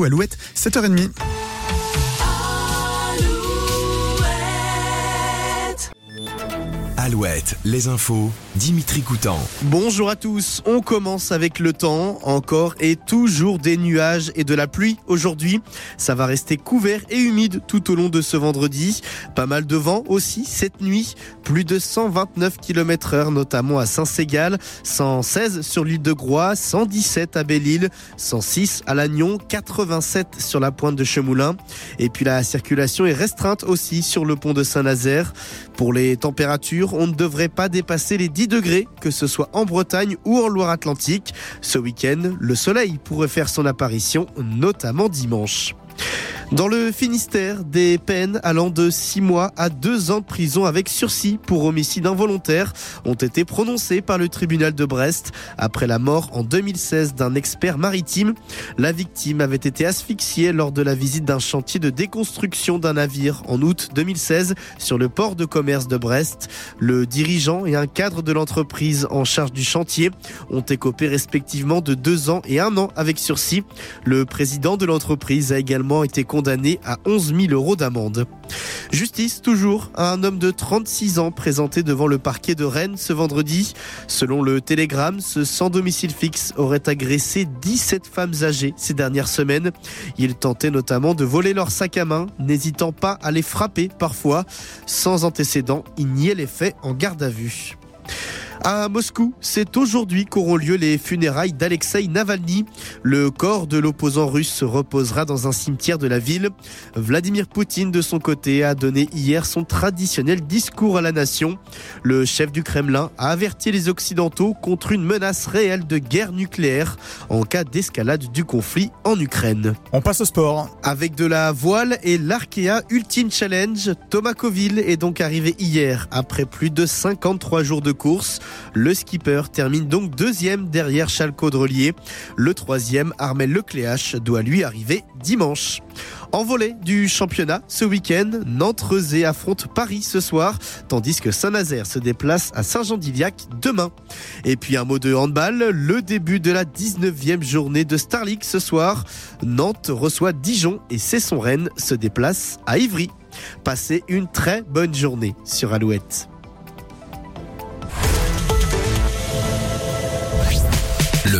vous, Alouette, 7h30. Alouette, les infos, Dimitri Coutan. Bonjour à tous, on commence avec le temps, encore et toujours des nuages et de la pluie aujourd'hui. Ça va rester couvert et humide tout au long de ce vendredi. Pas mal de vent aussi cette nuit, plus de 129 km heure notamment à Saint-Ségal, 116 sur l'île de Groix, 117 à Belle-Île, 106 à Lannion, 87 sur la pointe de Chemoulin. Et puis la circulation est restreinte aussi sur le pont de Saint-Nazaire. Pour les températures, on ne devrait pas dépasser les 10 degrés, que ce soit en Bretagne ou en Loire-Atlantique. Ce week-end, le soleil pourrait faire son apparition, notamment dimanche. Dans le Finistère, des peines allant de 6 mois à 2 ans de prison avec sursis pour homicide involontaire ont été prononcées par le tribunal de Brest après la mort en 2016 d'un expert maritime. La victime avait été asphyxiée lors de la visite d'un chantier de déconstruction d'un navire en août 2016 sur le port de commerce de Brest. Le dirigeant et un cadre de l'entreprise en charge du chantier ont écopé respectivement de 2 ans et 1 an avec sursis. Le président de l'entreprise a également été condamné condamné à 11 000 euros d'amende. Justice toujours à un homme de 36 ans présenté devant le parquet de Rennes ce vendredi. Selon le Télégramme, ce sans domicile fixe aurait agressé 17 femmes âgées ces dernières semaines. Il tentait notamment de voler leur sac à main, n'hésitant pas à les frapper parfois. Sans antécédent, il niait les faits en garde à vue. À Moscou, c'est aujourd'hui qu'auront lieu les funérailles d'Alexei Navalny. Le corps de l'opposant russe se reposera dans un cimetière de la ville. Vladimir Poutine, de son côté, a donné hier son traditionnel discours à la nation. Le chef du Kremlin a averti les Occidentaux contre une menace réelle de guerre nucléaire en cas d'escalade du conflit en Ukraine. On passe au sport. Avec de la voile et l'Arkea Ultimate Challenge, Thomas Coville est donc arrivé hier après plus de 53 jours de course. Le skipper termine donc deuxième derrière Charles Caudrelier. Le troisième, Armel Lecléache, doit lui arriver dimanche. En volet du championnat, ce week-end, Nantes-Rezé affronte Paris ce soir, tandis que Saint-Nazaire se déplace à Saint-Jean-d'Iliac demain. Et puis un mot de handball, le début de la 19e journée de Star League ce soir. Nantes reçoit Dijon et Cesson-Rennes se déplace à Ivry. Passez une très bonne journée sur Alouette.